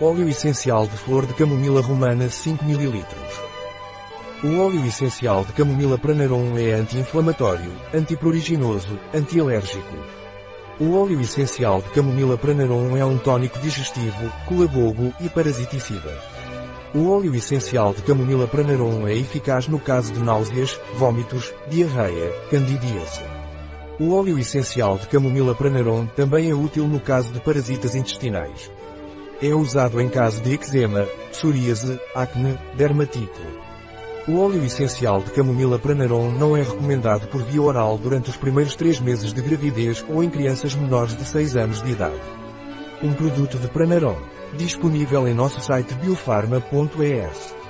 Óleo essencial de flor de camomila romana 5 ml. O óleo essencial de camomila pranarum é anti-inflamatório, antipruriginoso, antialérgico. O óleo essencial de camomila pranarum é um tônico digestivo, colagogo e parasiticida. O óleo essencial de camomila pranarum é eficaz no caso de náuseas, vômitos, diarreia, candidíase. O óleo essencial de camomila pranarum também é útil no caso de parasitas intestinais. É usado em caso de eczema, psoríase, acne, dermatite. O óleo essencial de camomila pranarum não é recomendado por via oral durante os primeiros 3 meses de gravidez ou em crianças menores de 6 anos de idade. Um produto de Pranarum, disponível em nosso site biofarma.es.